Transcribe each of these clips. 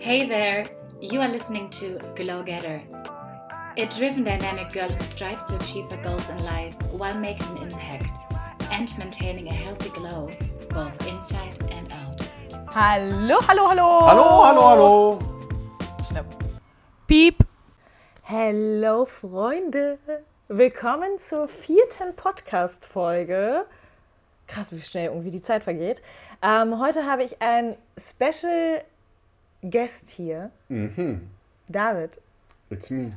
Hey there, you are listening to Glow Getter, a driven dynamic girl who strives to achieve her goals in life while making an impact and maintaining a healthy glow both inside and out. Hallo, hallo, hallo. Hallo, hallo, hallo. Piep. Hello, Freunde. Willkommen zur vierten Podcast-Folge. Krass, wie schnell irgendwie die Zeit vergeht. Ähm, heute habe ich einen Special Guest hier. David. It's me.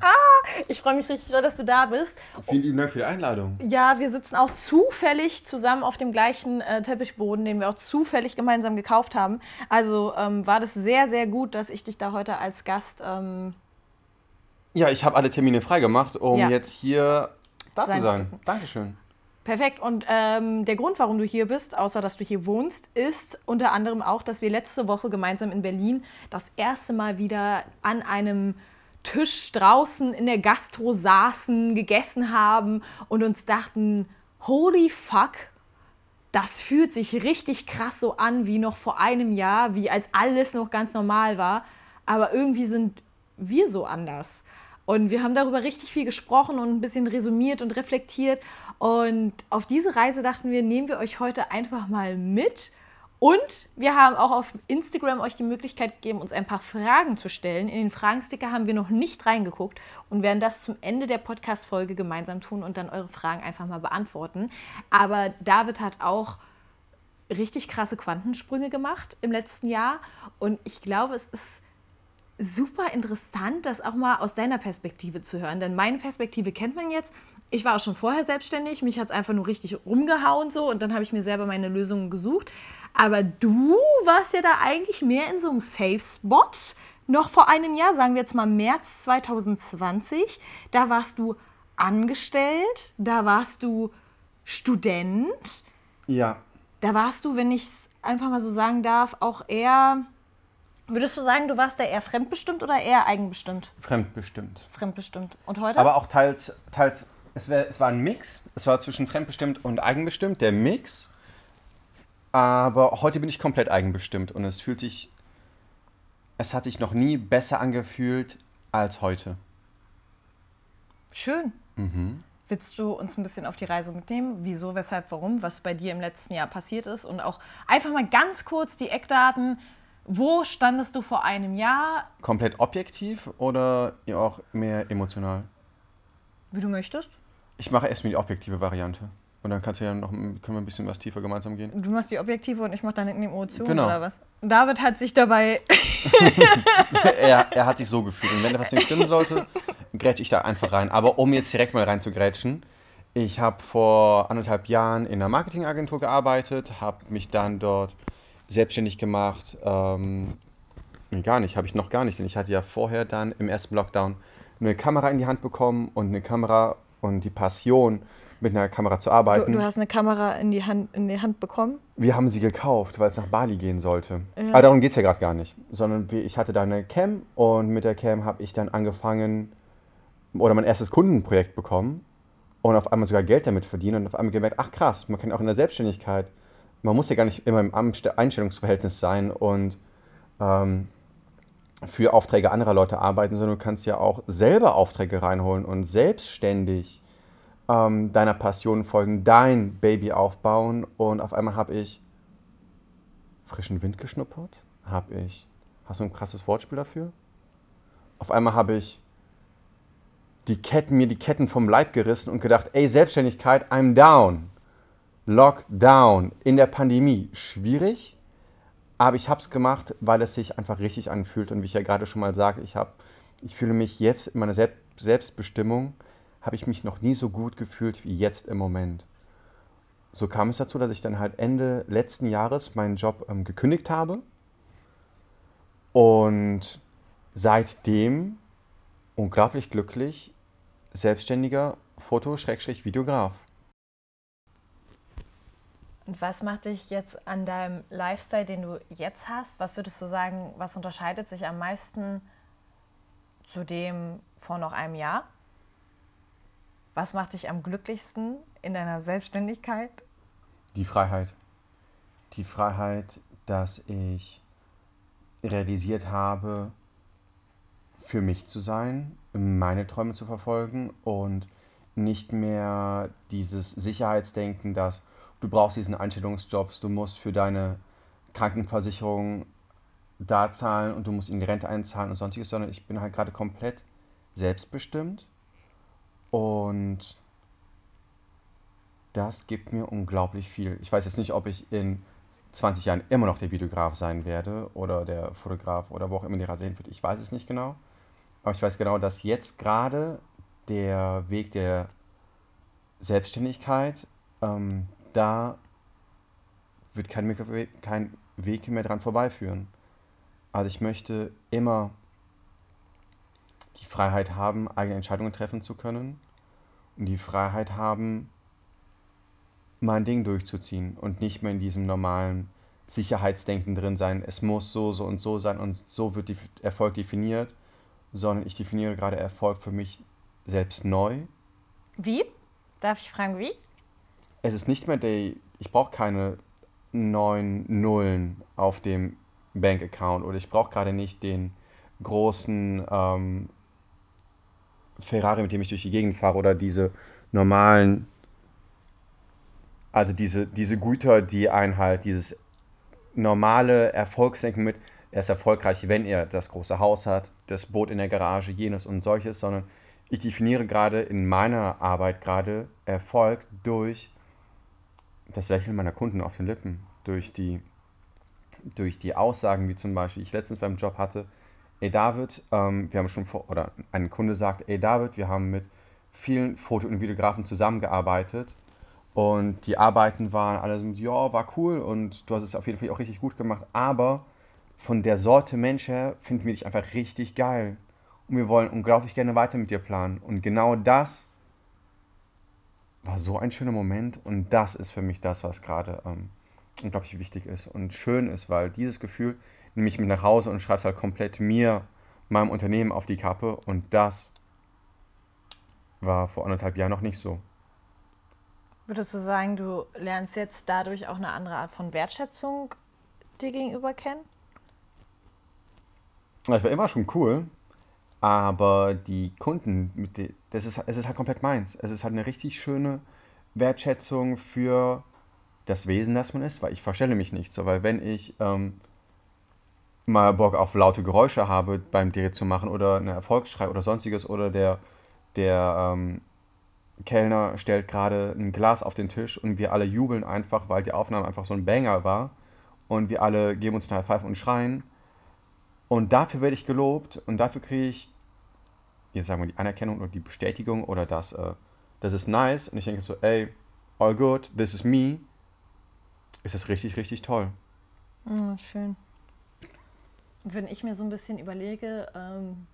Ich freue mich richtig dass du da bist. Vielen lieben Dank für die Einladung. Ja, wir sitzen auch zufällig zusammen auf dem gleichen äh, Teppichboden, den wir auch zufällig gemeinsam gekauft haben. Also ähm, war das sehr, sehr gut, dass ich dich da heute als Gast ähm, Ja, ich habe alle Termine freigemacht, um Ja. jetzt hier da zu sein. Dankeschön. Perfekt. Und ähm, der Grund, warum du hier bist, außer dass du hier wohnst, ist unter anderem auch, dass wir letzte Woche gemeinsam in Berlin das erste Mal wieder an einem Tisch draußen in der Gastro saßen, gegessen haben und uns dachten, holy fuck, das fühlt sich richtig krass so an wie noch vor einem Jahr, wie als alles noch ganz normal war. Aber irgendwie sind wir so anders. Und wir haben darüber richtig viel gesprochen und ein bisschen resümiert und reflektiert. Und auf diese Reise dachten wir, nehmen wir euch heute einfach mal mit. Und wir haben auch auf Instagram euch die Möglichkeit gegeben, uns ein paar Fragen zu stellen. In den Fragensticker haben wir noch nicht reingeguckt und werden das zum Ende der Podcast-Folge gemeinsam tun und dann eure Fragen einfach mal beantworten. Aber David hat auch richtig krasse Quantensprünge gemacht im letzten Jahr. Und ich glaube, es ist super interessant, das auch mal aus deiner Perspektive zu hören. Denn meine Perspektive kennt man jetzt. Ich war auch schon vorher selbstständig, mich hat es einfach nur richtig rumgehauen so und dann habe ich mir selber meine Lösungen gesucht. Aber du warst ja da eigentlich mehr in so einem Safe Spot. Noch vor einem Jahr, sagen wir jetzt mal März 2020, da warst du angestellt, da warst du Student, Ja, da warst du, wenn ich es einfach mal so sagen darf, auch eher. Würdest du sagen, du warst da eher fremdbestimmt oder eher eigenbestimmt? fremdbestimmt. Fremdbestimmt. Und heute? Aber auch teils, teils es, wär, es war ein Mix. Es war zwischen fremdbestimmt und eigenbestimmt, der Mix. Aber heute bin ich komplett eigenbestimmt und es fühlt sich, es hat sich noch nie besser angefühlt als heute. Schön. Willst du uns ein bisschen auf die Reise mitnehmen? Wieso, weshalb, warum? Was bei dir im letzten Jahr passiert ist? Und auch einfach mal ganz kurz die Eckdaten. Wo standest du vor einem Jahr? Komplett objektiv oder auch mehr emotional? Wie du möchtest. Ich mache erstmal die objektive Variante. Und dann kannst du ja noch, können wir ein bisschen was tiefer gemeinsam gehen. Du machst die objektive und ich mach deine Emotionen Genau. oder was? David hat sich dabei er, er hat sich so gefühlt. Und wenn etwas nicht stimmen sollte, grätsche ich da einfach rein. Aber um jetzt direkt mal rein zu grätschen, ich habe vor anderthalb Jahren in einer Marketingagentur gearbeitet, habe mich dann dort selbstständig gemacht. Ähm, gar nicht, habe ich noch gar nicht, denn ich hatte ja vorher dann im ersten Lockdown eine Kamera in die Hand bekommen und eine Kamera und die Passion, mit einer Kamera zu Du, arbeiten. du hast eine Kamera in die Hand, in die Hand bekommen. Wir haben sie gekauft, weil es nach Bali gehen sollte. Aber darum geht es ja gerade gar nicht. Sondern ich hatte da eine Cam und mit der Cam habe ich dann angefangen oder mein erstes Kundenprojekt bekommen und auf einmal sogar Geld damit verdienen und auf einmal gemerkt, ach krass, man kann auch in der Selbstständigkeit, man muss ja gar nicht immer im Einstellungsverhältnis sein und ähm, für Aufträge anderer Leute arbeiten, sondern du kannst ja auch selber Aufträge reinholen und selbstständig ähm, deiner Passion folgen, dein Baby aufbauen. Und auf einmal habe ich frischen Wind geschnuppert. Habe ich, hast du ein krasses Wortspiel dafür? Auf einmal habe ich die Ketten, mir die Ketten vom Leib gerissen und gedacht, ey, Selbstständigkeit, I'm down. Lockdown in der Pandemie. Schwierig, aber ich habe es gemacht, weil es sich einfach richtig anfühlt. Und wie ich ja gerade schon mal sagte, ich, ich fühle mich jetzt in meiner Selbst Selbstbestimmung, habe ich mich noch nie so gut gefühlt wie jetzt im Moment. So kam es dazu, dass ich dann halt Ende letzten Jahres meinen Job ähm, gekündigt habe. Und seitdem unglaublich glücklich, selbstständiger Foto-Videograf. Und was macht dich jetzt an deinem Lifestyle, den du jetzt hast? Was würdest du sagen, was unterscheidet sich am meisten zu dem vor noch einem Jahr? Was macht dich am glücklichsten in deiner Selbstständigkeit? Die Freiheit. Die Freiheit, dass ich realisiert habe, für mich zu sein, meine Träume zu verfolgen und nicht mehr dieses Sicherheitsdenken, dass du brauchst diesen Einstellungsjobs, du musst für deine Krankenversicherung da zahlen und du musst in die Rente einzahlen und sonstiges, sondern ich bin halt gerade komplett selbstbestimmt und das gibt mir unglaublich viel. Ich weiß jetzt nicht, ob ich in 20 Jahren immer noch der Videograf sein werde oder der Fotograf oder wo auch immer die Reise hinführt. Ich weiß es nicht genau. Aber ich weiß genau, dass jetzt gerade der Weg der Selbstständigkeit, ähm, da wird kein, kein Weg mehr dran vorbeiführen. Also ich möchte immer die Freiheit haben, eigene Entscheidungen treffen zu können und die Freiheit haben, mein Ding durchzuziehen und nicht mehr in diesem normalen Sicherheitsdenken drin sein, es muss so, so und so sein und so wird Erfolg definiert, sondern ich definiere gerade Erfolg für mich selbst neu. Wie? Darf ich fragen, wie? Es ist nicht mehr der, ich brauche keine neun Nullen auf dem Bankaccount oder ich brauche gerade nicht den großen ähm, Ferrari, mit dem ich durch die Gegend fahre oder diese normalen also diese, diese Güter, die einen halt, dieses normale Erfolgsdenken mit, er ist erfolgreich, wenn er das große Haus hat, das Boot in der Garage, jenes und solches, sondern ich definiere gerade in meiner Arbeit gerade Erfolg durch das Lächeln meiner Kunden auf den Lippen, durch die, durch die Aussagen, wie zum Beispiel ich letztens beim Job hatte, ey David, ähm, wir haben schon vor, oder ein Kunde sagt, ey David, wir haben mit vielen Foto- und Videografen zusammengearbeitet und die Arbeiten waren alle so, ja, war cool und du hast es auf jeden Fall auch richtig gut gemacht. Aber von der Sorte Mensch her finden wir dich einfach richtig geil. Und wir wollen unglaublich gerne weiter mit dir planen. Und genau das war so ein schöner Moment. Und das ist für mich das, was gerade ähm, unglaublich wichtig ist und schön ist, weil dieses Gefühl nehme ich mit nach Hause und schreibe es halt komplett mir, meinem Unternehmen auf die Kappe. Und das war vor anderthalb Jahren noch nicht so. Würdest du sagen, du lernst jetzt dadurch auch eine andere Art von Wertschätzung dir gegenüber kennen? Das war immer schon cool, aber die Kunden, das ist, es ist halt komplett meins. Es ist halt eine richtig schöne Wertschätzung für das Wesen, das man ist, weil ich verstelle mich nicht so, weil wenn ich ähm, mal Bock auf laute Geräusche habe beim Dreh zu machen oder eine Erfolgsschrei oder sonstiges oder der, der ähm, Kellner stellt gerade ein Glas auf den Tisch und wir alle jubeln einfach, weil die Aufnahme einfach so ein Banger war. Und wir alle geben uns eine High Five und schreien. Und dafür werde ich gelobt und dafür kriege ich, jetzt sagen wir die Anerkennung oder die Bestätigung oder das, äh, das ist nice. Und ich denke so, ey, all good, this is me. Ist das richtig, richtig toll. Oh, schön. Und wenn ich mir so ein bisschen überlege, ähm,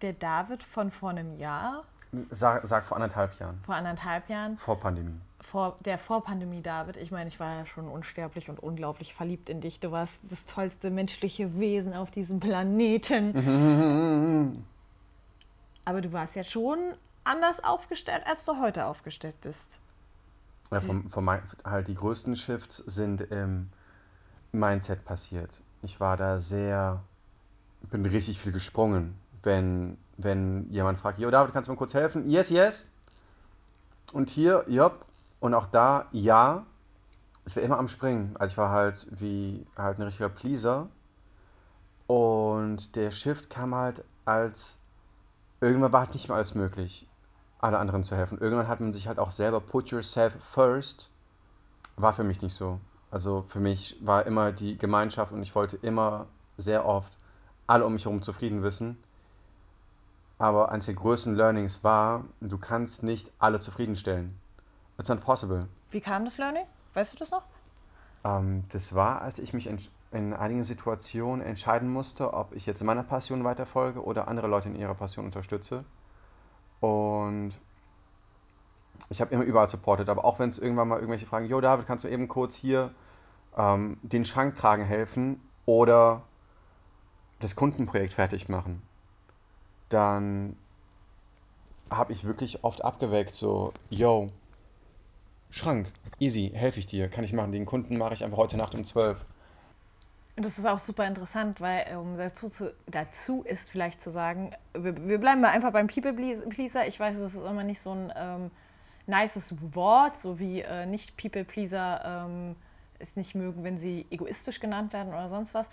der David von vor einem Jahr Sag, sag vor anderthalb Jahren. Vor anderthalb Jahren. Vor Pandemie. Vor der Vorpandemie, David. Ich meine, ich war ja schon unsterblich und unglaublich verliebt in dich. Du warst das tollste menschliche Wesen auf diesem Planeten. Aber du warst ja schon anders aufgestellt, als du heute aufgestellt bist. Ja, vom, vom, halt die größten Shifts sind im Mindset passiert. Ich war da sehr, bin richtig viel gesprungen, wenn wenn jemand fragt, Jo David, kannst du mir kurz helfen? Yes, yes. Und hier, jupp. Und auch da, ja. Ich war immer am Springen. Also ich war halt wie halt ein richtiger Pleaser. Und der Shift kam halt als irgendwann war halt nicht mehr alles möglich, alle anderen zu helfen. Irgendwann hat man sich halt auch selber put yourself first. War für mich nicht so. Also für mich war immer die Gemeinschaft und ich wollte immer sehr oft alle um mich herum zufrieden wissen. Aber eines der größten Learnings war, du kannst nicht alle zufriedenstellen. It's not possible. Wie kam das Learning? Weißt du das noch? Ähm, das war, als ich mich in einigen Situationen entscheiden musste, ob ich jetzt meiner Passion weiterfolge oder andere Leute in ihrer Passion unterstütze. Und ich habe immer überall supportet, aber auch wenn es irgendwann mal irgendwelche Fragen, Jo David, kannst du eben kurz hier ähm, den Schrank tragen helfen oder das Kundenprojekt fertig machen? dann habe ich wirklich oft abgeweckt, so, yo, Schrank, easy, helfe ich dir, kann ich machen. Den Kunden mache ich einfach heute Nacht um 12. Das ist auch super interessant, weil um dazu, zu, dazu ist vielleicht zu sagen, wir, wir bleiben mal einfach beim People Pleaser. Ich weiß, das ist immer nicht so ein ähm, nices Wort, so wie äh, nicht People Pleaser ähm, es nicht mögen, wenn sie egoistisch genannt werden oder sonst was.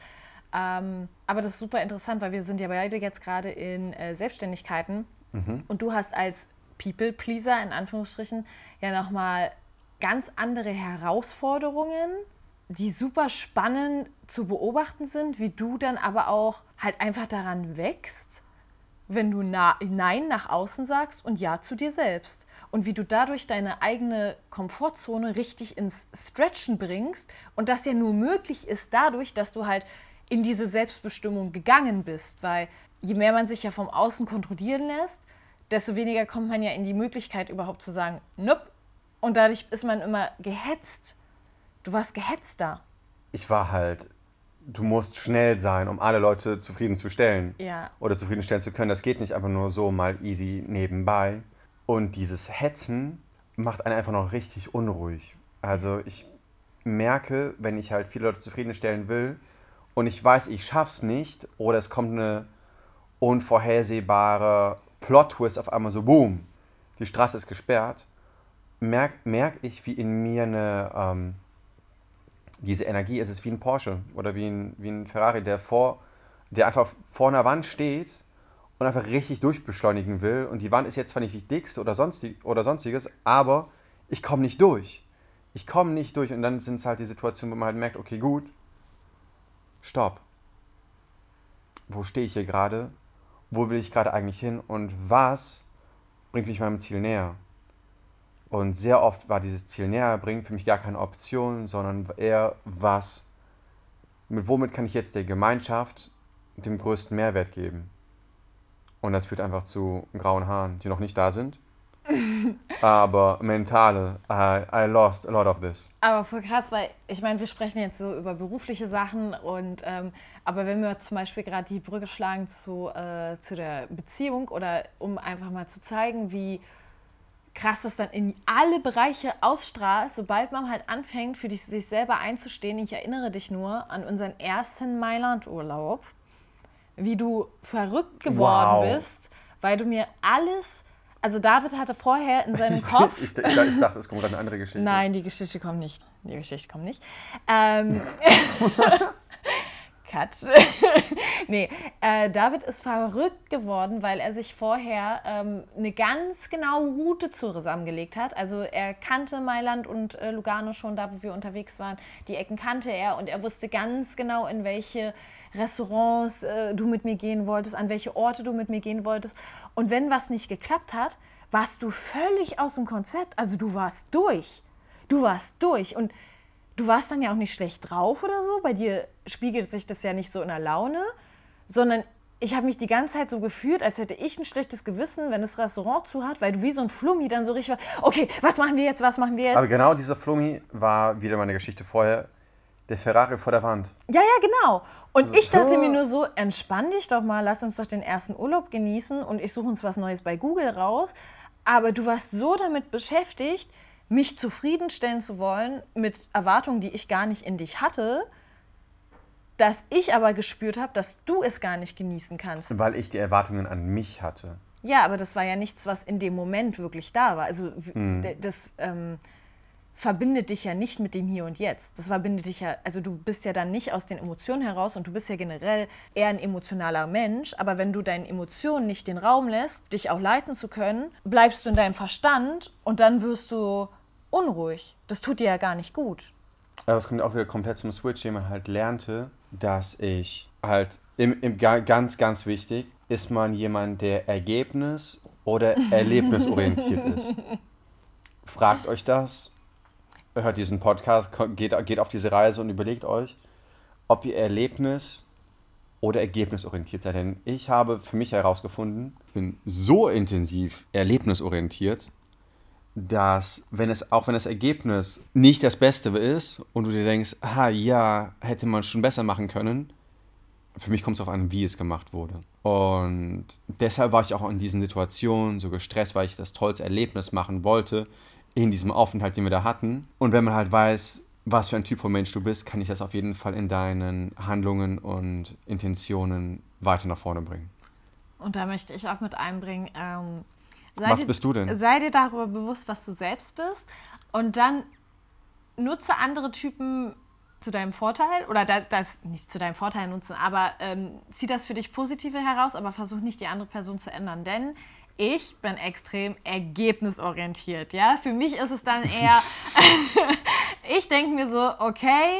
Ähm, aber das ist super interessant, weil wir sind ja beide jetzt gerade in äh, Selbstständigkeiten mhm. und du hast als People Pleaser in Anführungsstrichen ja nochmal ganz andere Herausforderungen die super spannend zu beobachten sind, wie du dann aber auch halt einfach daran wächst, wenn du na Nein nach außen sagst und Ja zu dir selbst. Und wie du dadurch deine eigene Komfortzone richtig ins Stretchen bringst und das ja nur möglich ist dadurch, dass du halt in diese Selbstbestimmung gegangen bist. Weil je mehr man sich ja vom Außen kontrollieren lässt, desto weniger kommt man ja in die Möglichkeit überhaupt zu sagen, nope. Und dadurch ist man immer gehetzt Du warst gehetzt da. Ich war halt, du musst schnell sein, um alle Leute zufriedenzustellen. Ja. Oder zufriedenstellen zu können. Das geht nicht einfach nur so mal easy nebenbei. Und dieses Hetzen macht einen einfach noch richtig unruhig. Also ich merke, wenn ich halt viele Leute zufriedenstellen will und ich weiß, ich schaff's nicht oder es kommt eine unvorhersehbare Plot-Twist auf einmal so, boom, die Straße ist gesperrt, merke merk ich, wie in mir eine, ähm, diese Energie, es ist wie ein Porsche oder wie ein, wie ein Ferrari, der, vor, der einfach vor einer Wand steht und einfach richtig durchbeschleunigen will. Und die Wand ist jetzt zwar nicht die dickste oder, sonstig, oder sonstiges, aber ich komme nicht durch. Ich komme nicht durch. Und dann sind es halt die Situationen, wo man halt merkt, okay, gut, stopp. Wo stehe ich hier gerade? Wo will ich gerade eigentlich hin? Und was bringt mich meinem Ziel näher? Und sehr oft war dieses Ziel näher bringen für mich gar keine Option, sondern eher was, mit womit kann ich jetzt der Gemeinschaft den größten Mehrwert geben. Und das führt einfach zu grauen Haaren, die noch nicht da sind. aber mentale, I, I lost a lot of this. Aber voll krass, weil ich meine, wir sprechen jetzt so über berufliche Sachen und ähm, aber wenn wir zum Beispiel gerade die Brücke schlagen zu, äh, zu der Beziehung oder um einfach mal zu zeigen, wie krass das dann in alle Bereiche ausstrahlt, sobald man halt anfängt, für dich, sich selber einzustehen. Ich erinnere dich nur an unseren ersten Mailand-Urlaub, wie du verrückt geworden wow. bist, weil du mir alles. Also David hatte vorher in seinem Kopf. ich, ich, ich, dachte, es kommt gerade eine andere Geschichte. Nein, die Geschichte kommt nicht. Die Geschichte kommt nicht. Ähm, Cut. nee, äh, David ist verrückt geworden, weil er sich vorher ähm, eine ganz genaue Route zusammengelegt hat. Also er kannte Mailand und äh, Lugano schon, da wo wir unterwegs waren. Die Ecken kannte er und er wusste ganz genau, in welche Restaurants äh, du mit mir gehen wolltest, an welche Orte du mit mir gehen wolltest. Und wenn was nicht geklappt hat, warst du völlig aus dem Konzept. Also du warst durch. Du warst durch. Und du warst dann ja auch nicht schlecht drauf oder so. Bei dir spiegelt sich das ja nicht so in der Laune, sondern ich habe mich die ganze Zeit so gefühlt, als hätte ich ein schlechtes Gewissen, wenn das Restaurant zu hat, weil du wie so ein Flummi dann so richtig war, okay, was machen wir jetzt, was machen wir jetzt? Aber genau dieser Flummi war wieder meine Geschichte vorher, der Ferrari vor der Wand. Ja, ja, genau. Und also, ich dachte mir nur so, entspann dich doch mal, lass uns doch den ersten Urlaub genießen und ich suche uns was Neues bei Google raus. Aber du warst so damit beschäftigt, mich zufriedenstellen zu wollen mit Erwartungen, die ich gar nicht in dich hatte, dass ich aber gespürt habe, dass du es gar nicht genießen kannst. Weil ich die Erwartungen an mich hatte. Ja, aber das war ja nichts, was in dem Moment wirklich da war. Also hm. das ähm, verbindet dich ja nicht mit dem Hier und Jetzt. Das verbindet dich ja, also du bist ja dann nicht aus den Emotionen heraus und du bist ja generell eher ein emotionaler Mensch. Aber wenn du deinen Emotionen nicht den Raum lässt, dich auch leiten zu können, bleibst du in deinem Verstand und dann wirst du unruhig. Das tut dir ja gar nicht gut. Aber es kommt auch wieder komplett zum Switch, den man halt lernte, dass ich halt, im, im, ganz, ganz wichtig, ist man jemand, der ergebnis- oder erlebnisorientiert ist. Fragt euch das, hört diesen Podcast, geht, geht auf diese Reise und überlegt euch, ob ihr Erlebnis oder ergebnisorientiert seid. Denn ich habe für mich herausgefunden, ich bin so intensiv erlebnisorientiert, dass wenn es auch wenn das Ergebnis nicht das Beste ist und du dir denkst, ah ja, hätte man schon besser machen können, für mich kommt es darauf an, wie es gemacht wurde. Und deshalb war ich auch in diesen Situationen so gestresst, weil ich das tollste Erlebnis machen wollte in diesem Aufenthalt, den wir da hatten. Und wenn man halt weiß, was für ein Typ von Mensch du bist, kann ich das auf jeden Fall in deinen Handlungen und Intentionen weiter nach vorne bringen. Und da möchte ich auch mit einbringen, ähm, was dir, bist du denn? Sei dir darüber bewusst, was du selbst bist und dann nutze andere Typen zu deinem Vorteil oder das, nicht zu deinem Vorteil nutzen, aber ähm, zieh das für dich Positive heraus, aber versuch nicht die andere Person zu ändern, denn ich bin extrem ergebnisorientiert. Ja, für mich ist es dann eher, ich denke mir so, okay,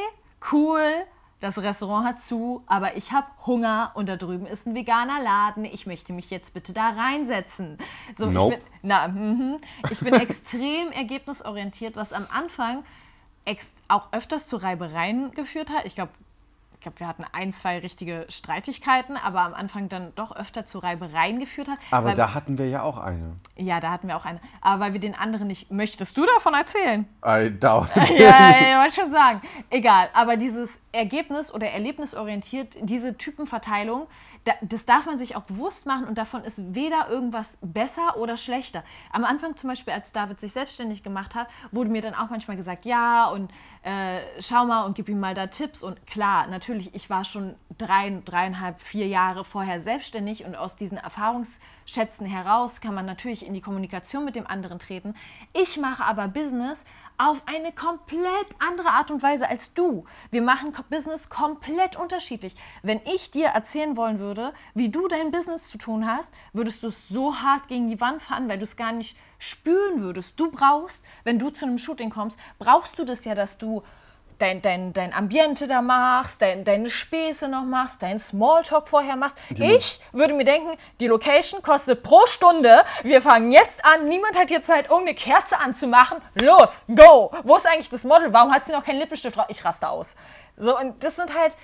cool, das Restaurant hat zu, aber ich habe Hunger und da drüben ist ein veganer Laden. Ich möchte mich jetzt bitte da reinsetzen. So, nope. ich, bin, na, mm, ich bin extrem ergebnisorientiert, was am Anfang auch öfters zu Reibereien geführt hat. Ich glaube, glaube, wir hatten ein, zwei richtige Streitigkeiten, aber am Anfang dann doch öfter zu Reibereien geführt hat. Aber da hatten wir ja auch eine. Ja, da hatten wir auch eine. Aber weil wir den anderen nicht. Möchtest du davon erzählen? I doubt. ja, ich wollte schon sagen. Egal. Aber dieses Ergebnis- oder Erlebnisorientiert, diese Typenverteilung, das darf man sich auch bewusst machen und davon ist weder irgendwas besser oder schlechter. Am Anfang zum Beispiel, als David sich selbstständig gemacht hat, wurde mir dann auch manchmal gesagt, ja und äh, schau mal und gib ihm mal da Tipps. Und klar, natürlich, ich war schon drei, dreieinhalb, vier Jahre vorher selbstständig und aus diesen Erfahrungsschätzen heraus kann man natürlich in die Kommunikation mit dem anderen treten. Ich mache aber Business auf eine komplett andere Art und Weise als du. Wir machen Business komplett unterschiedlich. Wenn ich dir erzählen wollen würde, wie du dein Business zu tun hast, würdest du es so hart gegen die Wand fahren, weil du es gar nicht spüren würdest. Du brauchst, wenn du zu einem Shooting kommst, brauchst du das ja, dass du dein, dein, dein Ambiente da machst, dein, deine Späße noch machst, dein Smalltalk vorher machst. Die ich würde mir denken, die Location kostet pro Stunde. Wir fangen jetzt an. Niemand hat jetzt Zeit, irgendeine Kerze anzumachen. Los, go! Wo ist eigentlich das Model? Warum hat sie noch keinen Lippenstift drauf? Ich raste aus. So, und das sind halt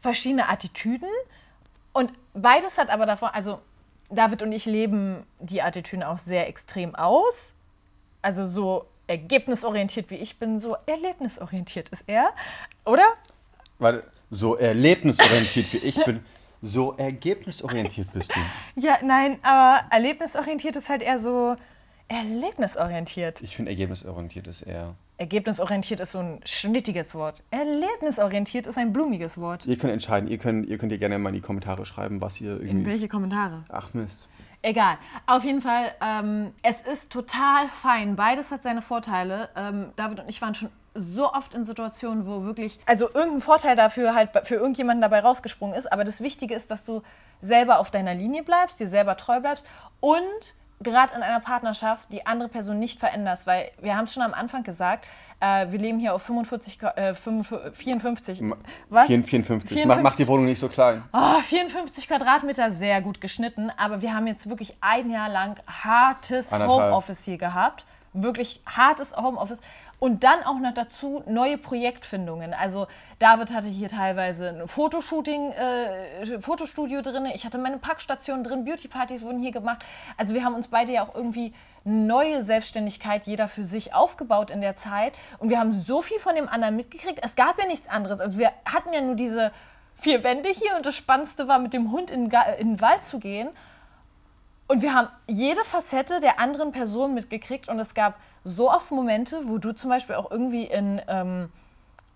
verschiedene Attitüden. Und beides hat aber davon, also David und ich leben die Attitüden auch sehr extrem aus. Also so ergebnisorientiert wie ich bin, so erlebnisorientiert ist er, oder? Warte, so erlebnisorientiert wie ich bin, so ergebnisorientiert bist du. Ja, nein, aber erlebnisorientiert ist halt eher so erlebnisorientiert. Ich finde ergebnisorientiert ist eher. Ergebnisorientiert ist so ein schnittiges Wort. Erlebnisorientiert ist ein blumiges Wort. Ihr könnt entscheiden, ihr könnt, ihr könnt ihr gerne mal in die Kommentare schreiben, was ihr irgendwie. In welche Kommentare? Ach Mist. Egal. Auf jeden Fall, ähm, es ist total fein. Beides hat seine Vorteile. Ähm, David und ich waren schon so oft in Situationen, wo wirklich, also irgendein Vorteil dafür halt für irgendjemanden dabei rausgesprungen ist. Aber das Wichtige ist, dass du selber auf deiner Linie bleibst, dir selber treu bleibst und gerade in einer Partnerschaft die andere Person nicht veränderst. Weil wir haben es schon am Anfang gesagt, äh, wir leben hier auf 45, äh, 55, 54. Was? 54. 54. Mach, mach, die Wohnung nicht so klein. Oh, 54 Quadratmeter, sehr gut geschnitten. Aber wir haben jetzt wirklich ein Jahr lang hartes Homeoffice hier gehabt. Wirklich hartes Homeoffice. Und dann auch noch dazu neue Projektfindungen. Also David hatte hier teilweise ein Fotoshooting, äh, Fotostudio drin. Ich hatte meine Packstation drin. Beautypartys wurden hier gemacht. Also wir haben uns beide ja auch irgendwie neue Selbstständigkeit jeder für sich aufgebaut in der Zeit. Und wir haben so viel von dem anderen mitgekriegt. Es gab ja nichts anderes. Also wir hatten ja nur diese vier Wände hier und das Spannendste war, mit dem Hund in, in den Wald zu gehen. Und wir haben jede Facette der anderen Person mitgekriegt und es gab so oft Momente, wo du zum Beispiel auch irgendwie in ähm,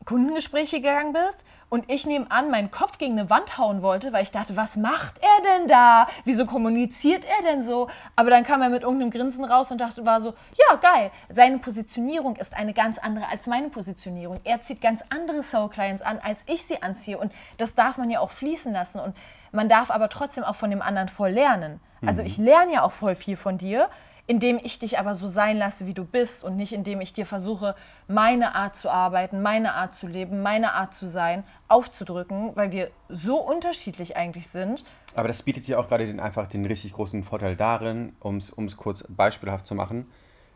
Kundengespräche gegangen bist und ich nebenan meinen Kopf gegen eine Wand hauen wollte, weil ich dachte, was macht er denn da? Wieso kommuniziert er denn so? Aber dann kam er mit irgendeinem Grinsen raus und dachte, war so, ja, geil. Seine Positionierung ist eine ganz andere als meine Positionierung. Er zieht ganz andere Soul Clients an, als ich sie anziehe. Und das darf man ja auch fließen lassen. Und man darf aber trotzdem auch von dem anderen voll lernen. Also mhm. ich lerne ja auch voll viel von dir indem ich dich aber so sein lasse, wie du bist und nicht indem ich dir versuche, meine Art zu arbeiten, meine Art zu leben, meine Art zu sein, aufzudrücken, weil wir so unterschiedlich eigentlich sind. Aber das bietet dir auch gerade den, einfach den richtig großen Vorteil darin, um es kurz beispielhaft zu machen,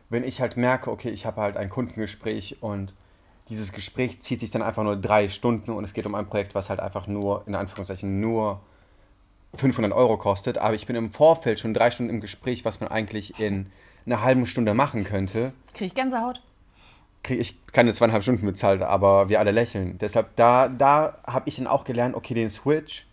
wenn ich halt merke, okay, ich habe halt ein Kundengespräch und dieses Gespräch zieht sich dann einfach nur drei Stunden und es geht um ein Projekt, was halt einfach nur, in Anführungszeichen, nur 500 Euro kostet, aber ich bin im Vorfeld schon drei Stunden im Gespräch, was man eigentlich in einer halben Stunde machen könnte. Kriege ich Gänsehaut? Krieg ich keine zweieinhalb Stunden bezahlt, aber wir alle lächeln. Deshalb, da, da habe ich dann auch gelernt, okay, den Switch,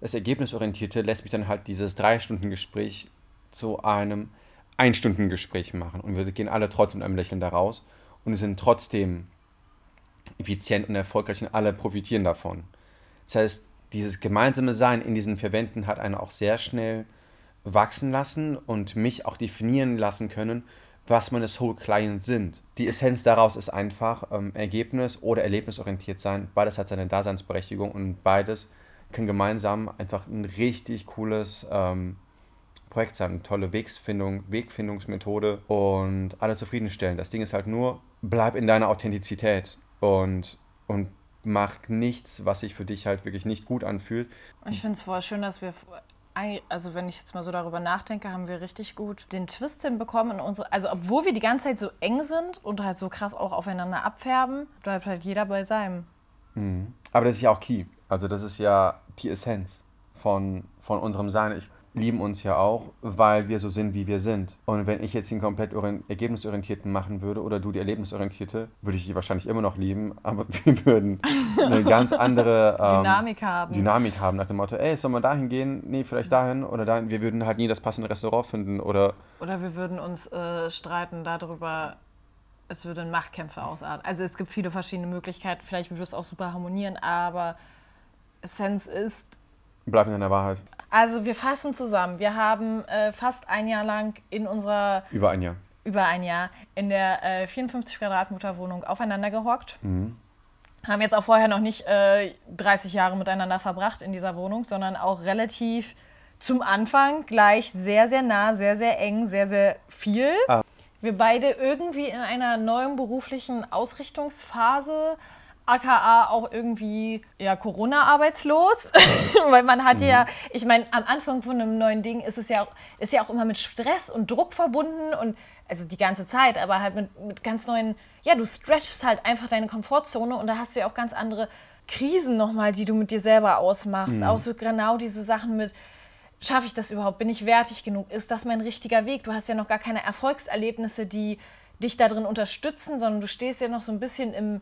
das Ergebnisorientierte, lässt mich dann halt dieses drei Stunden Gespräch zu einem Ein-Stunden-Gespräch machen. Und wir gehen alle trotzdem mit einem Lächeln da raus und sind trotzdem effizient und erfolgreich und alle profitieren davon. Das heißt, dieses gemeinsame Sein in diesen Verbänden hat einen auch sehr schnell wachsen lassen und mich auch definieren lassen können, was meine Soul Clients sind. Die Essenz daraus ist einfach ähm, Ergebnis- oder erlebnisorientiert sein. Beides hat seine Daseinsberechtigung und beides kann gemeinsam einfach ein richtig cooles ähm, Projekt sein, eine tolle Wegsfindung, Wegfindungsmethode und alle zufriedenstellen. Das Ding ist halt nur, bleib in deiner Authentizität und, und mach nichts, was sich für dich halt wirklich nicht gut anfühlt. Ich finde es voll schön, dass wir also wenn ich jetzt mal so darüber nachdenke, haben wir richtig gut den Twist hinbekommen in unsere, also obwohl wir die ganze Zeit so eng sind und halt so krass auch aufeinander abfärben, bleibt halt jeder bei seinem. Mhm. Aber das ist ja auch key. Also das ist ja die Essenz von, von unserem Sein. Ich, lieben uns ja auch, weil wir so sind, wie wir sind. Und wenn ich jetzt den komplett ergebnisorientierten machen würde oder du die erlebnisorientierte, würde ich die wahrscheinlich immer noch lieben, aber wir würden eine ganz andere ähm, Dynamik haben. Dynamik haben nach dem Motto, ey, soll man dahin gehen? Nee, vielleicht dahin oder dahin. Wir würden halt nie das passende Restaurant finden oder... Oder wir würden uns äh, streiten darüber, es würde in Machtkämpfe ausarten. Also es gibt viele verschiedene Möglichkeiten, vielleicht würde es auch super harmonieren, aber Essenz ist... Bleib in deiner Wahrheit. Also wir fassen zusammen. Wir haben äh, fast ein Jahr lang in unserer... Über ein Jahr. Über ein Jahr in der äh, 54 Quadratmeter Wohnung aufeinander gehockt. Mhm. Haben jetzt auch vorher noch nicht äh, 30 Jahre miteinander verbracht in dieser Wohnung, sondern auch relativ zum Anfang gleich sehr, sehr nah, sehr, sehr eng, sehr, sehr viel. Ah. Wir beide irgendwie in einer neuen beruflichen Ausrichtungsphase aka auch irgendwie ja Corona arbeitslos, weil man hat mhm. ja, ich meine, am Anfang von einem neuen Ding ist es ja auch, ist ja auch immer mit Stress und Druck verbunden und also die ganze Zeit, aber halt mit, mit ganz neuen, ja, du stretchst halt einfach deine Komfortzone und da hast du ja auch ganz andere Krisen nochmal, die du mit dir selber ausmachst. Mhm. Auch so genau diese Sachen mit, schaffe ich das überhaupt? Bin ich wertig genug? Ist das mein richtiger Weg? Du hast ja noch gar keine Erfolgserlebnisse, die dich darin unterstützen, sondern du stehst ja noch so ein bisschen im,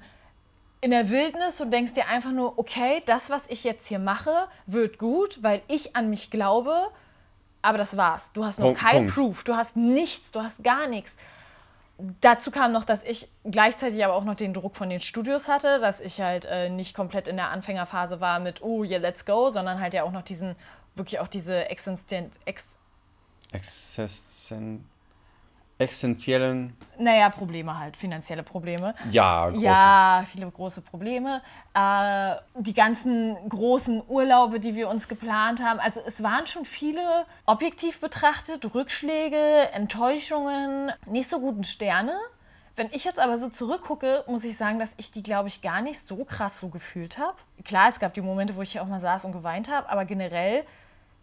in der Wildnis und denkst dir einfach nur, okay, das, was ich jetzt hier mache, wird gut, weil ich an mich glaube, aber das war's. Du hast noch Punkt, kein Punkt. Proof, du hast nichts, du hast gar nichts. Dazu kam noch, dass ich gleichzeitig aber auch noch den Druck von den Studios hatte, dass ich halt äh, nicht komplett in der Anfängerphase war mit, oh, yeah, let's go, sondern halt ja auch noch diesen, wirklich auch diese Existen Ex Existen essentiellen. Naja, Probleme halt, finanzielle Probleme. Ja, große. Ja, viele große Probleme. Äh, die ganzen großen Urlaube, die wir uns geplant haben. Also es waren schon viele, objektiv betrachtet, Rückschläge, Enttäuschungen, nicht so guten Sterne. Wenn ich jetzt aber so zurückgucke, muss ich sagen, dass ich die, glaube ich, gar nicht so krass so gefühlt habe. Klar, es gab die Momente, wo ich hier auch mal saß und geweint habe, aber generell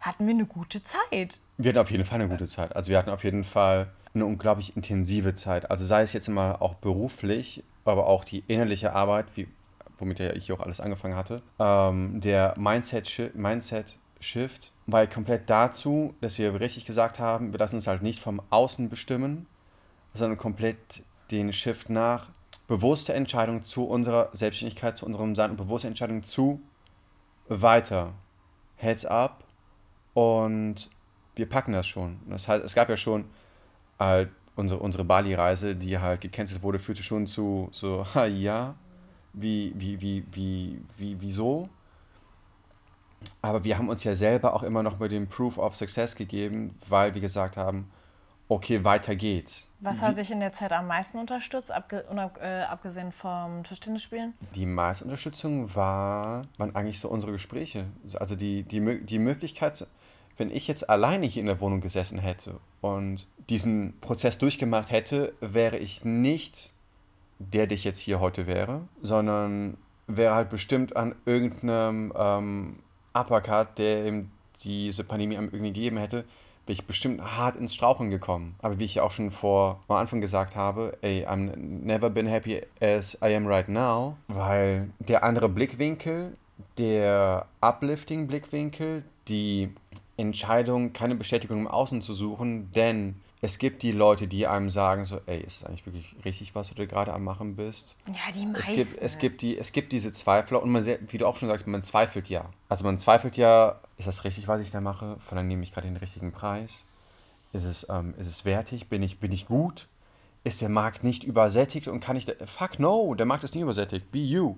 hatten wir eine gute Zeit. Wir hatten auf jeden Fall eine gute Zeit. Also wir hatten auf jeden Fall eine unglaublich intensive Zeit. Also sei es jetzt immer auch beruflich, aber auch die innerliche Arbeit, wie, womit ja ich auch alles angefangen hatte. Ähm, der Mindset-Shift Mindset war komplett dazu, dass wir richtig gesagt haben, wir lassen uns halt nicht vom Außen bestimmen, sondern komplett den Shift nach bewusste Entscheidung zu unserer Selbstständigkeit, zu unserem Sein und bewusste Entscheidung zu weiter. Heads up und wir packen das schon. Das heißt, es gab ja schon halt unsere, unsere Bali-Reise, die halt gecancelt wurde, führte schon zu so, ha ja, wie, wie, wie, wie, wie, wieso? Aber wir haben uns ja selber auch immer noch mit dem Proof of Success gegeben, weil wir gesagt haben, okay, weiter geht's. Was hat dich in der Zeit am meisten unterstützt, abge äh, abgesehen vom Tischtennisspielen? Die meiste Unterstützung war, waren eigentlich so unsere Gespräche. Also die, die, die Möglichkeit, wenn ich jetzt alleine hier in der Wohnung gesessen hätte und diesen Prozess durchgemacht hätte, wäre ich nicht der, der ich jetzt hier heute wäre, sondern wäre halt bestimmt an irgendeinem ähm, Uppercut, der ihm diese Pandemie irgendwie gegeben hätte, wäre ich bestimmt hart ins Straucheln gekommen. Aber wie ich ja auch schon vor am Anfang gesagt habe, ey, I'm never been happy as I am right now, weil der andere Blickwinkel, der Uplifting-Blickwinkel, die Entscheidung, keine Bestätigung im Außen zu suchen, denn es gibt die Leute, die einem sagen so, ey, ist es eigentlich wirklich richtig, was du da gerade am machen bist? Ja, die meisten. Es gibt, es gibt, die, es gibt diese Zweifler und man, wie du auch schon sagst, man zweifelt ja. Also man zweifelt ja, ist das richtig, was ich da mache? Nehme ich gerade den richtigen Preis? Ist es, ähm, ist es wertig? Bin ich, bin ich gut? ist der Markt nicht übersättigt und kann ich. Fuck no, der Markt ist nicht übersättigt. Be you.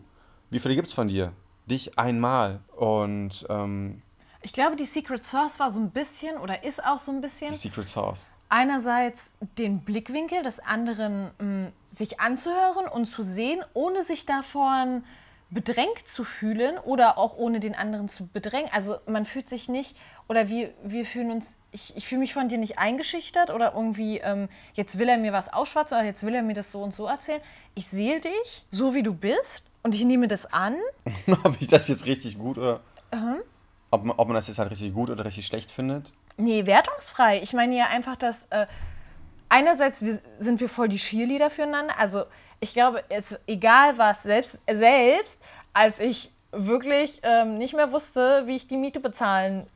Wie viele gibt es von dir? Dich einmal. Und ähm, Ich glaube, die Secret Source war so ein bisschen oder ist auch so ein bisschen die Secret Sauce. einerseits den Blickwinkel des anderen mh, sich anzuhören und zu sehen, ohne sich davon bedrängt zu fühlen oder auch ohne den anderen zu bedrängen. Also man fühlt sich nicht oder wir, wir fühlen uns, ich, ich fühle mich von dir nicht eingeschüchtert oder irgendwie, ähm, jetzt will er mir was ausschwatzen oder jetzt will er mir das so und so erzählen. Ich sehe dich, so wie du bist und ich nehme das an. Ob ich das jetzt richtig gut oder. Ob, man, ob man das jetzt halt richtig gut oder richtig schlecht findet? Nee, wertungsfrei. Ich meine ja einfach, dass äh, einerseits wir, sind wir voll die Cheerleader füreinander. Also ich glaube, es egal was, selbst, selbst als ich wirklich ähm, nicht mehr wusste, wie ich die Miete bezahlen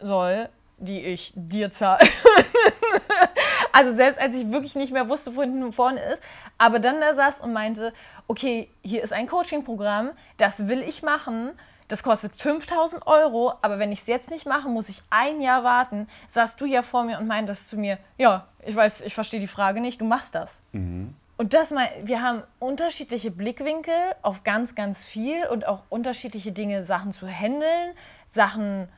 soll, die ich dir zahle. also selbst als ich wirklich nicht mehr wusste, wo hinten und vorne ist, aber dann da saß und meinte, okay, hier ist ein Coaching-Programm, das will ich machen. Das kostet 5000 Euro, aber wenn ich es jetzt nicht mache, muss ich ein Jahr warten. Saßt du ja vor mir und meintest zu mir, ja, ich weiß, ich verstehe die Frage nicht, du machst das. Und das mal, wir haben unterschiedliche Blickwinkel auf ganz, ganz viel und auch unterschiedliche Dinge, Sachen zu handeln, Sachen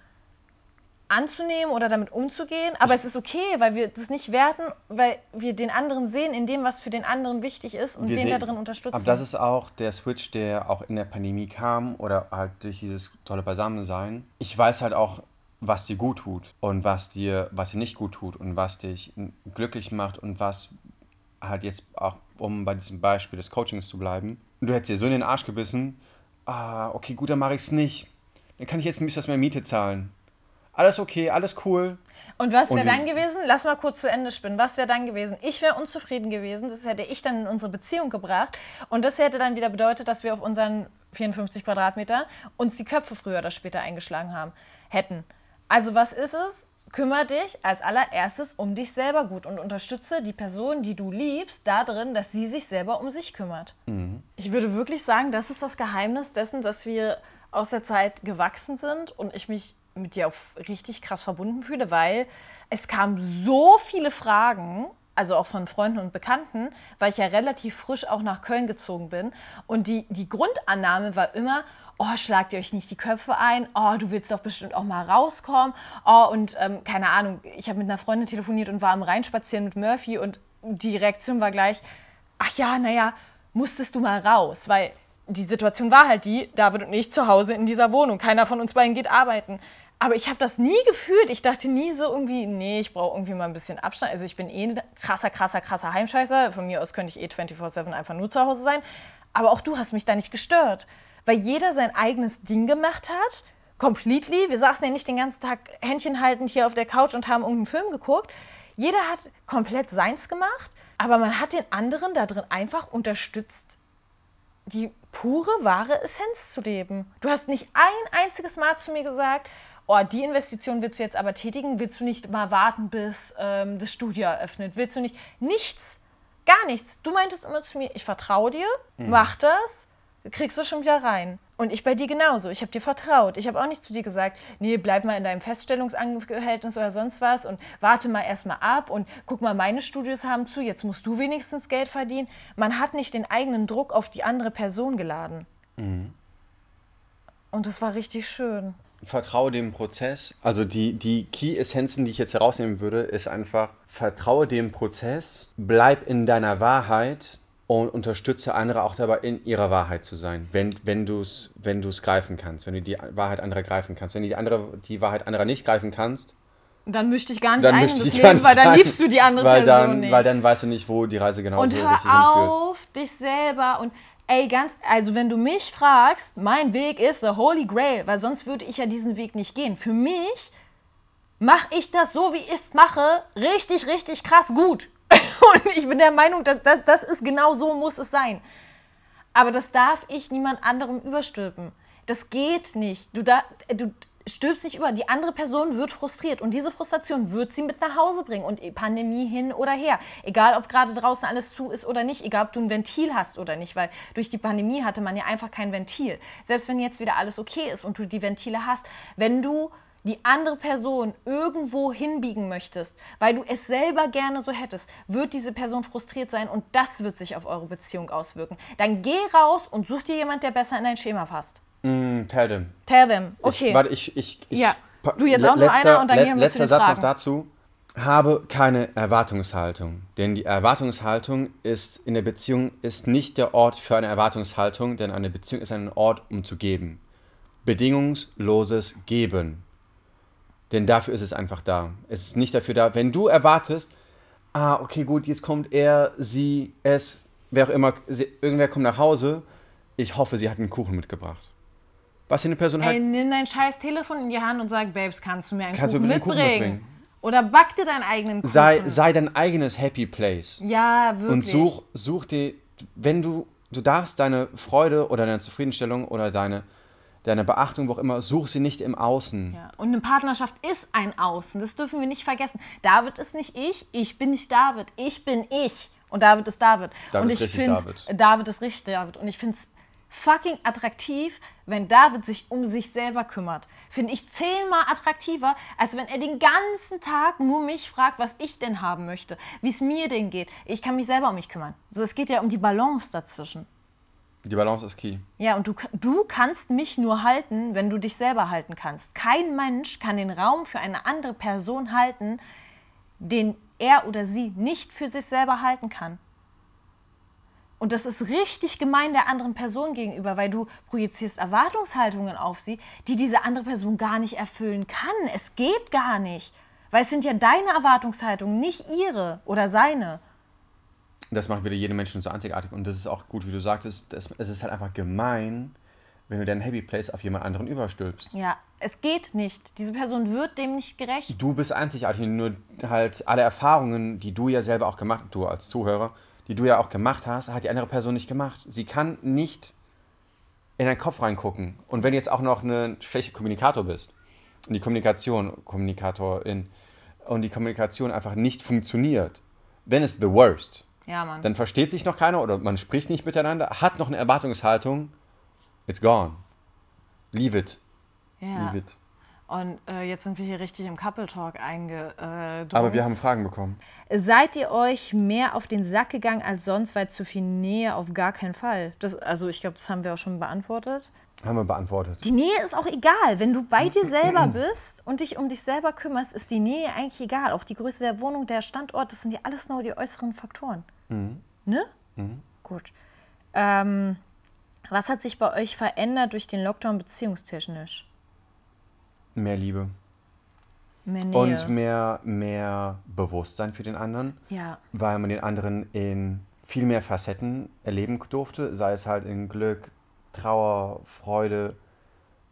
anzunehmen oder damit umzugehen. Aber es ist okay, weil wir das nicht werten, weil wir den anderen sehen in dem, was für den anderen wichtig ist und Wir den da drin unterstützen. Aber das ist auch der Switch, der auch in der Pandemie kam oder halt durch dieses tolle Beisammensein. Ich weiß halt auch, was dir gut tut und was dir, was dir nicht gut tut und was dich glücklich macht und was halt jetzt auch, um bei diesem Beispiel des Coachings zu bleiben, du hättest dir so in den Arsch gebissen, ah, okay, gut, dann mache ich es nicht. Dann kann ich jetzt ein bisschen was mehr Miete zahlen. Alles okay, alles cool. Und was wäre dann gewesen? Lass mal kurz zu Ende spinnen. Was wäre dann gewesen? Ich wäre unzufrieden gewesen. Das hätte ich dann in unsere Beziehung gebracht. Und das hätte dann wieder bedeutet, dass wir auf unseren 54 Quadratmetern uns die Köpfe früher oder später eingeschlagen haben hätten. Also was ist es? Kümmere dich als allererstes um dich selber gut und unterstütze die Person, die du liebst, darin, dass sie sich selber um sich kümmert. Ich würde wirklich sagen, das ist das Geheimnis dessen, dass wir aus der Zeit gewachsen sind und ich mich mit dir auf richtig krass verbunden fühle, weil es kamen so viele Fragen, also auch von Freunden und Bekannten, weil ich ja relativ frisch auch nach Köln gezogen bin. Und die, die Grundannahme war immer, oh, schlagt ihr euch nicht die Köpfe ein, oh, du willst doch bestimmt auch mal rauskommen, oh, und ähm, keine Ahnung, ich habe mit einer Freundin telefoniert und war am Rhein spazieren mit Murphy und die Reaktion war gleich, ach ja, naja, musstest du mal raus, weil die Situation war halt die, David und ich zu Hause in dieser Wohnung. Keiner von uns beiden geht arbeiten. Aber ich habe das nie gefühlt. Ich dachte nie so irgendwie, nee, ich brauche irgendwie mal ein bisschen Abstand. Also ich bin eh ein krasser, krasser, krasser Heimscheißer. Von mir aus könnte ich eh 24-7 einfach nur zu Hause sein. Aber auch du hast mich da nicht gestört. Weil jeder sein eigenes Ding gemacht hat. Completely. Wir saßen ja nicht den ganzen Tag Händchen haltend hier auf der Couch und haben irgendeinen Film geguckt. Jeder hat komplett seins gemacht. Aber man hat den anderen da drin einfach unterstützt, die pure, wahre Essenz zu leben. Du hast nicht ein einziges Mal zu mir gesagt, oh, die Investition willst du jetzt aber tätigen, willst du nicht mal warten, bis ähm, das Studio eröffnet, willst du nicht, nichts, gar nichts. Du meintest immer zu mir, ich vertraue dir, mach das, kriegst du schon wieder rein. Und ich bei dir genauso. Ich habe dir vertraut. Ich habe auch nicht zu dir gesagt, nee, bleib mal in deinem Feststellungsverhältnis oder sonst was und warte mal erstmal ab und guck mal, meine Studios haben zu, jetzt musst du wenigstens Geld verdienen. Man hat nicht den eigenen Druck auf die andere Person geladen. Und das war richtig schön. Vertraue dem Prozess. Also die, die Key-Essenzen, die ich jetzt herausnehmen würde, ist einfach, vertraue dem Prozess, bleib in deiner Wahrheit und unterstütze andere auch dabei, in ihrer Wahrheit zu sein, wenn, wenn du es wenn du's greifen kannst, wenn du die Wahrheit anderer greifen kannst. Wenn du die, andere, die Wahrheit anderer nicht greifen kannst, Dann misch dich gar nicht dann ein in das Leben, nicht weil dann liebst du die andere weil Person dann, nicht. Weil dann weißt du nicht, wo die Reise genau und so hör richtig hinführt. auf dich selber und ey, ganz, also wenn du mich fragst, mein Weg ist der Holy Grail, weil sonst würde ich ja diesen Weg nicht gehen. Für mich mache ich das so, wie ich es mache, richtig, richtig krass gut. Und ich bin der Meinung, dass, das, das ist genau so muss es sein. Aber das darf ich niemand anderem überstülpen. Das geht nicht. Du, da, du stülpst nicht über. Die andere Person wird frustriert und diese Frustration wird sie mit nach Hause bringen und Pandemie hin oder her. Egal, ob gerade draußen alles zu ist oder nicht, egal, ob du ein Ventil hast oder nicht, weil durch die Pandemie hatte man ja einfach kein Ventil. Selbst wenn jetzt wieder alles okay ist und du die Ventile hast, wenn du die andere Person irgendwo hinbiegen möchtest, weil du es selber gerne so hättest, wird diese Person frustriert sein und das wird sich auf eure Beziehung auswirken. Dann geh raus und such dir jemand, der besser in dein Schema passt. Mm, tell them. Tell them. Okay. Ich, warte, ich, ich, ich, Ja. Du jetzt auch noch einer und dann gehen wir letzter zu den Satz Fragen. noch dazu. Habe keine Erwartungshaltung. Denn die Erwartungshaltung ist in der Beziehung ist nicht der Ort für eine Erwartungshaltung, denn eine Beziehung ist ein Ort, um zu geben. Bedingungsloses Geben. Denn dafür ist es einfach da. Es ist nicht dafür da, wenn du erwartest, ah, okay, gut, jetzt kommt er, sie, es, wer auch immer, sie, irgendwer kommt nach Hause, ich hoffe, sie hat einen Kuchen mitgebracht. Was für eine Person halt Ey, nimm dein scheiß Telefon in die Hand und sag, Babes, kannst du mir einen Kannst Kuchen, bitte einen Kuchen mitbringen? mitbringen? Oder back dir deinen eigenen Kuchen. sei, sei dein eigenes Happy Place. ja, wirklich. Und such, such dir, wenn du, du darfst deine Freude oder deine Zufriedenstellung oder deine, deine Beachtung, wo auch immer, such sie nicht im Außen. Ja. Und eine Partnerschaft ist ein Außen. Das dürfen wir nicht vergessen. David ist nicht ich, ich bin nicht David. Ich bin ich. Und David ist David. David und ich find's- David. David ist richtig David. Und ich finde es fucking attraktiv, wenn David sich um sich selber kümmert. Finde ich zehnmal attraktiver, als wenn er den ganzen Tag nur mich fragt, was ich denn haben möchte, wie es mir denn geht. Ich kann mich selber um mich kümmern. So, es geht ja um die Balance dazwischen. Die Balance ist key. Ja, und du, du kannst mich nur halten, wenn du dich selber halten kannst. Kein Mensch kann den Raum für eine andere Person halten, den er oder sie nicht für sich selber halten kann. Und das ist richtig gemein der anderen Person gegenüber, weil du projizierst Erwartungshaltungen auf sie, die diese andere Person gar nicht erfüllen kann. Es geht gar nicht. Weil es sind ja deine Erwartungshaltungen, nicht ihre oder seine. Das macht wieder jeden Menschen so einzigartig und das ist auch gut, wie du sagtest, das, es ist halt einfach gemein, wenn du deinen Happy Place auf jemand anderen überstülpst. Ja, es geht nicht. Diese Person wird dem nicht gerecht. Du bist einzigartig nur halt alle Erfahrungen, die du ja selber auch gemacht du als Zuhörer, die du ja auch gemacht hast, hat die andere Person nicht gemacht. Sie kann nicht in deinen Kopf reingucken. Und wenn du jetzt auch noch ein schlechter Kommunikator bist und die Kommunikation, Kommunikatorin, und die Kommunikation einfach nicht funktioniert, then is the worst. Ja, Mann. Dann versteht sich noch keiner oder man spricht nicht miteinander, hat noch eine Erwartungshaltung, it's gone. Leave it. ja. Leave it. Und äh, jetzt sind wir hier richtig im Couple Talk eingedrungen. Aber wir haben Fragen bekommen. Seid ihr euch mehr auf den Sack gegangen als sonst, weil zu viel Nähe auf gar keinen Fall? Das, also ich glaube, das haben wir auch schon beantwortet. Haben wir beantwortet. Die Nähe ist auch egal. Wenn du bei dir selber bist und dich um dich selber kümmerst, ist die Nähe eigentlich egal. Auch die Größe der Wohnung, der Standort, das sind ja alles nur die äußeren Faktoren. Ne? Gut. Ähm, was hat sich bei euch verändert durch den Lockdown beziehungstechnisch? Mehr Liebe. Mehr Nähe. Und mehr, mehr Bewusstsein für den anderen, ja. weil man den anderen in viel mehr Facetten erleben durfte, sei es halt in Glück, Trauer, Freude.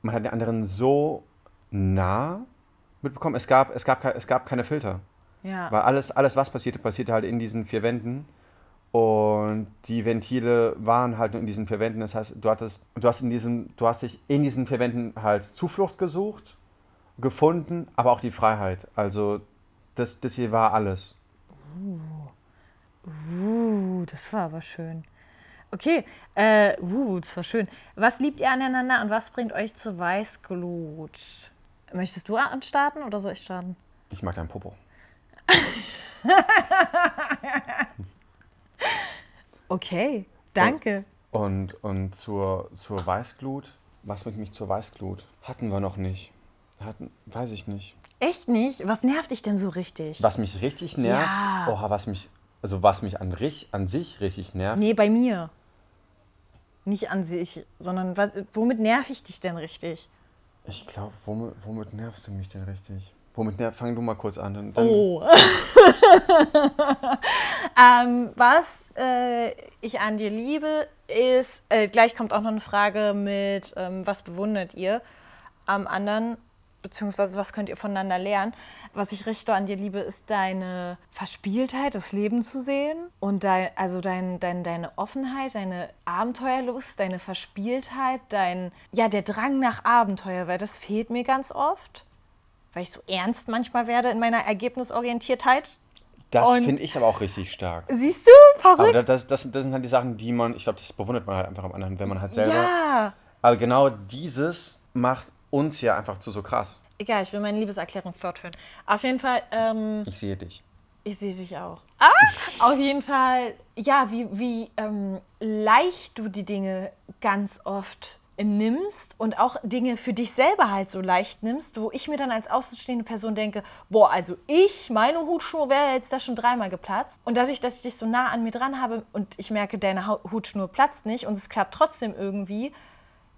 Man hat den anderen so nah mitbekommen. Es gab, es gab, es gab keine Filter. Ja. Weil alles, alles, was passierte, passierte halt in diesen vier Wänden. Und die Ventile waren halt nur in diesen vier Wänden. Das heißt, du hattest, du hast in diesem, du hast dich in diesen vier Wänden halt Zuflucht gesucht, gefunden, aber auch die Freiheit. Also das, das hier war alles. Uh, das war aber schön. Okay, äh, uh, das war schön. Was liebt ihr aneinander und was bringt euch zur Weißglut? Möchtest du anstarten oder soll ich starten? Ich mag deinen Popo. Okay, danke. Und, und zur, zur Weißglut, was bringt mich zur Weißglut? Hatten wir noch nicht. Hatten, weiß ich nicht. Echt nicht? Was nervt dich denn so richtig? Was mich richtig nervt, Ja. oha, was mich, also was mich an, rich- an sich richtig nervt, Nee, bei mir. Nicht an sich, sondern was, womit nerv ich dich denn richtig? ich glaube, womit, womit nervst du mich denn richtig? Womit nerv, fang du mal kurz an. Dann, dann, Oh. ähm, was äh, ich an dir liebe, ist, äh, gleich kommt auch noch eine Frage mit, ähm, was bewundert ihr am anderen, beziehungsweise was könnt ihr voneinander lernen. Was ich richtig an dir liebe, ist deine Verspieltheit, das Leben zu sehen und dein, also dein, dein, deine Offenheit, deine Abenteuerlust, deine Verspieltheit, dein, ja, der Drang nach Abenteuer, weil das fehlt mir ganz oft weil ich so ernst manchmal werde in meiner Ergebnisorientiertheit. das finde ich aber auch richtig stark. Siehst du? Aber Verrückt. das, das, das, das sind halt die Sachen, die man, ich glaube, das bewundert man halt einfach am anderen, wenn man halt selber. ja. Aber genau dieses macht uns ja einfach zu so krass. Egal, ich will meine Liebeserklärung fortführen. Auf jeden Fall, ähm, Ich sehe dich. ich sehe dich auch. Ah, auf jeden Fall, ja, wie, wie ähm, leicht du die Dinge ganz oft nimmst und auch Dinge für dich selber halt so leicht nimmst, wo ich mir dann als außenstehende Person denke, boah, also ich, meine Hutschnur wäre jetzt da schon dreimal geplatzt. Und dadurch, dass ich dich so nah an mir dran habe und ich merke, deine Hutschnur platzt nicht und es klappt trotzdem irgendwie,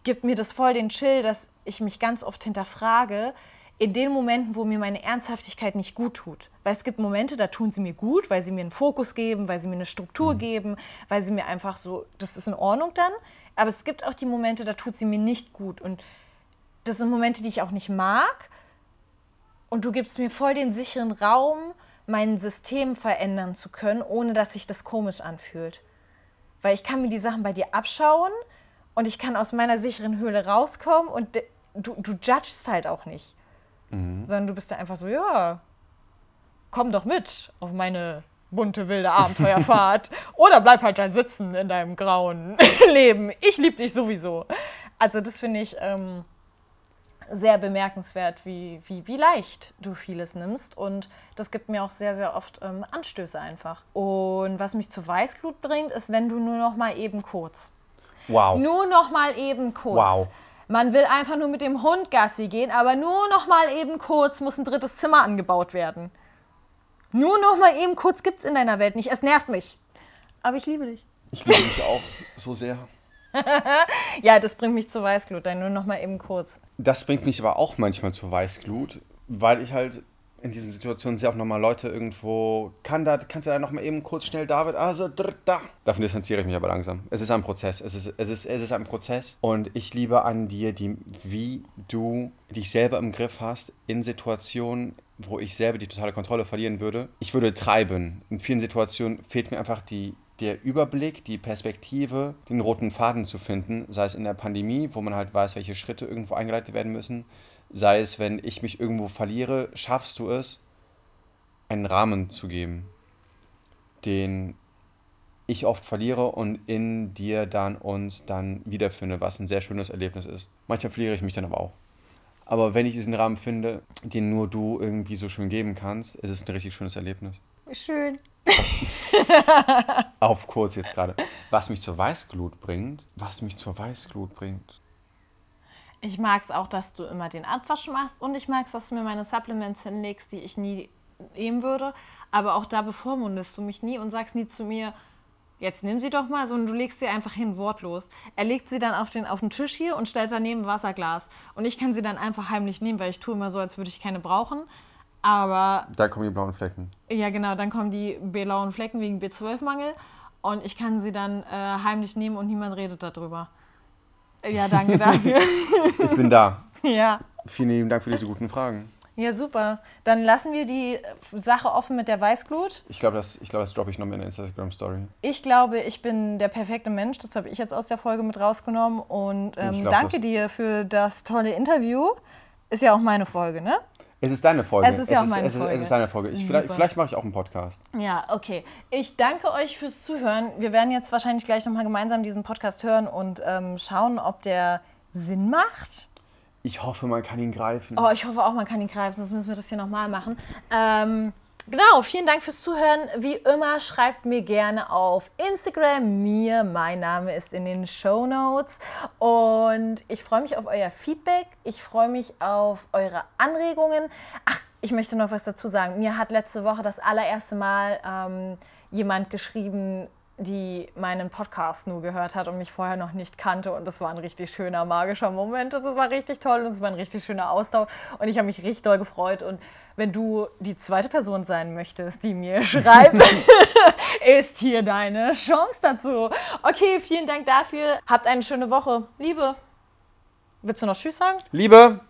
gibt mir das voll den Chill, dass ich mich ganz oft hinterfrage, in den Momenten, wo mir meine Ernsthaftigkeit nicht gut tut. Weil es gibt Momente, da tun sie mir gut, weil sie mir einen Fokus geben, weil sie mir eine Struktur geben, weil sie mir einfach so, das ist in Ordnung dann. Aber es gibt auch die Momente, da tut sie mir nicht gut. Und das sind Momente, die ich auch nicht mag. Und du gibst mir voll den sicheren Raum, mein System verändern zu können, ohne dass sich das komisch anfühlt. Weil ich kann mir die Sachen bei dir abschauen und ich kann aus meiner sicheren Höhle rauskommen und du, du judgst halt auch nicht. Sondern du bist da einfach so, ja, komm doch mit auf meine bunte, wilde Abenteuerfahrt. Oder bleib halt da sitzen in deinem grauen Leben. Ich liebe dich sowieso. Also das finde ich ähm, sehr bemerkenswert, wie, wie, wie leicht du vieles nimmst. Und das gibt mir auch sehr, sehr oft ähm, Anstöße einfach. Und was mich zu Weißglut bringt, ist, wenn du nur noch mal eben kurz. Wow. Nur noch mal eben kurz. Wow. Man will einfach nur mit dem Hund Gassi gehen, aber nur noch mal eben kurz muss ein drittes Zimmer angebaut werden. Nur noch mal eben kurz gibt's in deiner Welt nicht. Es nervt mich. Aber ich liebe dich. Ich liebe dich auch so sehr. Ja, das bringt mich zu Weißglut, dann nur noch mal eben kurz. Das bringt mich aber auch manchmal zur Weißglut, weil ich halt in diesen Situationen sehr auch nochmal Leute irgendwo, kann da, kannst du da nochmal eben kurz schnell David, also da. Davon distanziere ich mich aber langsam. Es ist ein Prozess, es ist, es ist, es ist ein Prozess und ich liebe an dir, die, wie du dich selber im Griff hast in Situationen, wo ich selber die totale Kontrolle verlieren würde. Ich würde treiben. In vielen Situationen fehlt mir einfach die, der Überblick, die Perspektive, den roten Faden zu finden, sei es in der Pandemie, wo man halt weiß, welche Schritte irgendwo eingeleitet werden müssen, sei es, wenn ich mich irgendwo verliere, schaffst du es, einen Rahmen zu geben, den ich oft verliere und in dir dann uns dann wiederfinde, was ein sehr schönes Erlebnis ist. Manchmal verliere ich mich dann aber auch. Aber wenn ich diesen Rahmen finde, den nur du irgendwie so schön geben kannst, ist es ein richtig schönes Erlebnis. Schön. Auf kurz jetzt gerade. Was mich zur Weißglut bringt, was mich zur Weißglut bringt. Ich mag es auch, dass du immer den Abwasch machst und ich mag es, dass du mir meine Supplements hinlegst, die ich nie nehmen würde. Aber auch da bevormundest du mich nie und sagst nie zu mir, jetzt nimm sie doch mal, sondern du legst sie einfach hin, wortlos. Er legt sie dann auf den, auf den Tisch hier und stellt daneben ein Wasserglas. Und ich kann sie dann einfach heimlich nehmen, weil ich tue immer so, als würde ich keine brauchen. Aber Da kommen die blauen Flecken. ja, genau, dann kommen die blauen Flecken wegen B12-Mangel und ich kann sie dann äh, heimlich nehmen und niemand redet darüber. Ja, danke dafür. Ich bin da. ja. Vielen lieben Dank für diese guten Fragen. Ja, super. Dann lassen wir die Sache offen mit der Weißglut. Ich glaube, das, ich glaub, das droppe ich noch in der Instagram-Story. Ich glaube, ich bin der perfekte Mensch. Das habe ich jetzt aus der Folge mit rausgenommen. Und ähm, glaub, danke dir für das tolle Interview. Ist ja auch meine Folge, ne? Es ist deine Folge. Es ist ja auch meine es ist, Folge. Es ist deine Folge. Ich, vielleicht vielleicht mache ich auch einen Podcast. Ja, okay. Ich danke euch fürs Zuhören. Wir werden jetzt wahrscheinlich gleich nochmal gemeinsam diesen Podcast hören und ähm, schauen, ob der Sinn macht. Ich hoffe, man kann ihn greifen. Oh, ich hoffe auch, man kann ihn greifen, sonst müssen wir das hier nochmal machen. Ähm, genau, vielen Dank fürs Zuhören. Wie immer, schreibt mir gerne auf Instagram mir. Mein Name ist in den Show Notes. Und ich freue mich auf euer Feedback. Ich freue mich auf eure Anregungen. Ach, ich möchte noch was dazu sagen. Mir hat letzte Woche das allererste Mal ähm, jemand geschrieben, die meinen Podcast nur gehört hat und mich vorher noch nicht kannte. Und das war ein richtig schöner, magischer Moment. Und das war richtig toll und es war ein richtig schöner Austausch. Und ich habe mich richtig doll gefreut. Und wenn du die zweite Person sein möchtest, die mir schreibt, ist hier deine Chance dazu. Okay, vielen Dank dafür. Habt eine schöne Woche. Liebe. Willst du noch Tschüss sagen? Liebe,